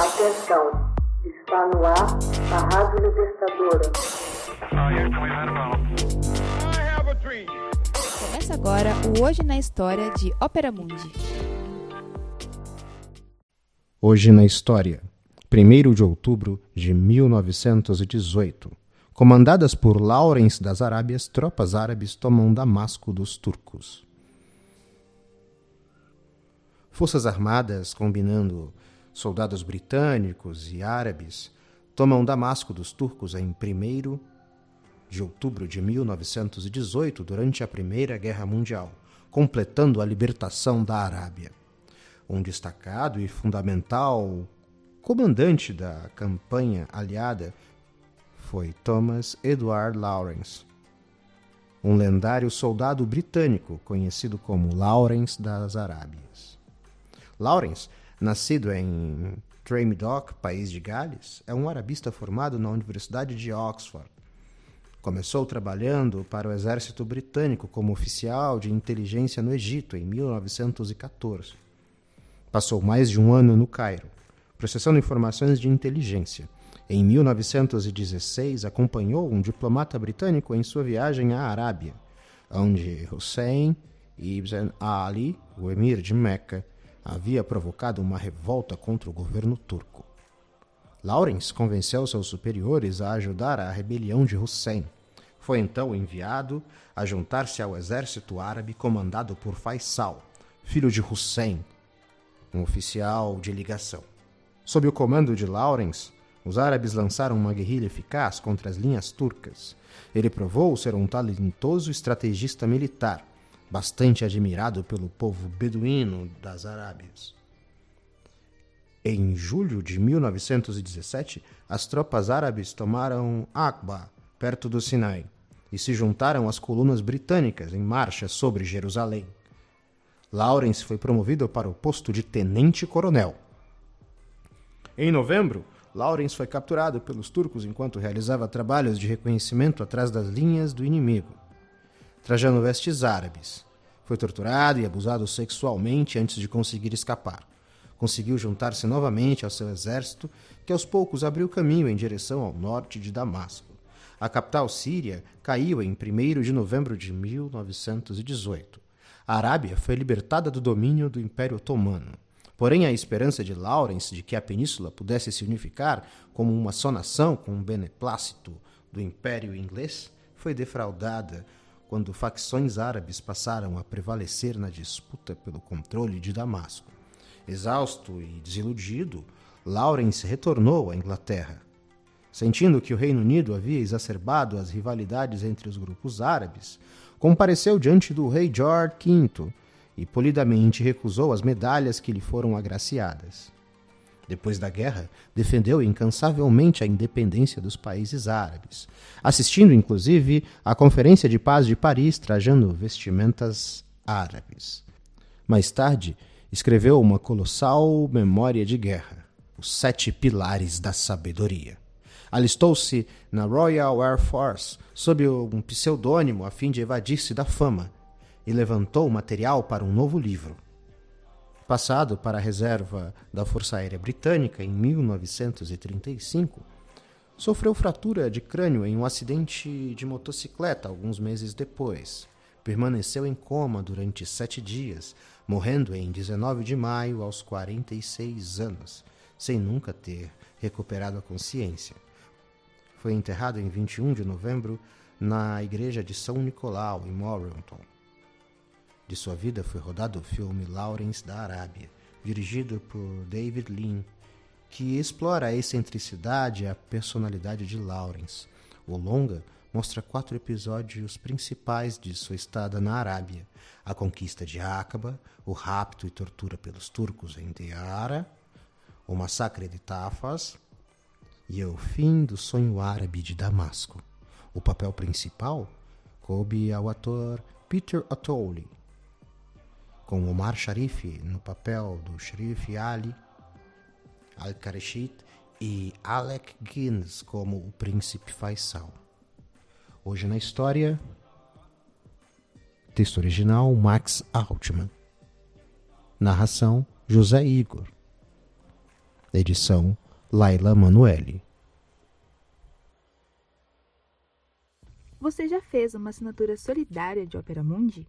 Atenção, está no ar a Rádio Libertadora. Começa agora o Hoje na História de Ópera Mundi. Hoje na História, 1 de outubro de 1918. Comandadas por Lawrence das Arábias, tropas árabes tomam Damasco dos turcos. Forças armadas, combinando soldados britânicos e árabes, tomam Damasco dos turcos em 1 de outubro de 1918, durante a Primeira Guerra Mundial, completando a libertação da Arábia. Um destacado e fundamental comandante da campanha aliada foi Thomas Edward Lawrence, um lendário soldado britânico conhecido como Lawrence das Arábias. Lawrence, nascido em Tremadoc, país de Gales, é um arabista formado na Universidade de Oxford. Começou trabalhando para o exército britânico como oficial de inteligência no Egito em 1914. Passou mais de um ano no Cairo, processando informações de inteligência em 1916, acompanhou um diplomata britânico em sua viagem à Arábia, onde Hussein ibn Ali, o emir de Meca, havia provocado uma revolta contra o governo turco. Lawrence convenceu seus superiores a ajudar a rebelião de Hussein. Foi então enviado a juntar-se ao exército árabe comandado por Faisal, filho de Hussein, um oficial de ligação. Sob o comando de Lawrence, os árabes lançaram uma guerrilha eficaz contra as linhas turcas. Ele provou ser um talentoso estrategista militar, bastante admirado pelo povo beduíno das Arábias. Em julho de 1917, as tropas árabes tomaram Aqba, perto do Sinai, e se juntaram às colunas britânicas em marcha sobre Jerusalém. Lawrence foi promovido para o posto de tenente-coronel. Em novembro, Lawrence foi capturado pelos turcos enquanto realizava trabalhos de reconhecimento atrás das linhas do inimigo. Trajando vestes árabes. Foi torturado e abusado sexualmente antes de conseguir escapar. Conseguiu juntar-se novamente ao seu exército, que aos poucos abriu caminho em direção ao norte de Damasco. A capital síria caiu em 1 de novembro de 1918. A Arábia foi libertada do domínio do Império Otomano. Porém, a esperança de Lawrence de que a península pudesse se unificar como uma só nação com o beneplácito do Império Inglês foi defraudada quando facções árabes passaram a prevalecer na disputa pelo controle de Damasco. Exausto e desiludido, Lawrence retornou à Inglaterra. Sentindo que o Reino Unido havia exacerbado as rivalidades entre os grupos árabes, compareceu diante do rei George V e polidamente recusou as medalhas que lhe foram agraciadas. Depois da guerra, defendeu incansavelmente a independência dos países árabes, assistindo inclusive à Conferência de Paz de Paris, trajando vestimentas árabes. Mais tarde, escreveu uma colossal memória de guerra, Os Sete Pilares da Sabedoria. Alistou-se na Royal Air Force sob um pseudônimo a fim de evadir-se da fama e levantou material para um novo livro. Passado para a reserva da Força Aérea Britânica em 1935, sofreu fratura de crânio em um acidente de motocicleta alguns meses depois. Permaneceu em coma durante sete dias, morrendo em 19 de maio aos 46 anos, sem nunca ter recuperado a consciência. Foi enterrado em 21 de novembro na igreja de São Nicolau, em Morrilton. De sua vida foi rodado o filme Lawrence da Arábia, dirigido por David Lean, que explora a excentricidade e a personalidade de Lawrence. O longa mostra quatro episódios principais de sua estada na Arábia: a conquista de Aqaba, o rapto e tortura pelos turcos em Deara, o massacre de Tafas e o fim do sonho árabe de Damasco. O papel principal coube ao ator Peter O'Toole, com Omar Sharif no papel do Sharif Ali Al-Karashid e Alec Guinness como o príncipe Faisal. Hoje na história, texto original Max Altman. Narração José Igor. Edição Laila Manuelle. Você já fez uma assinatura solidária de Opera Mundi?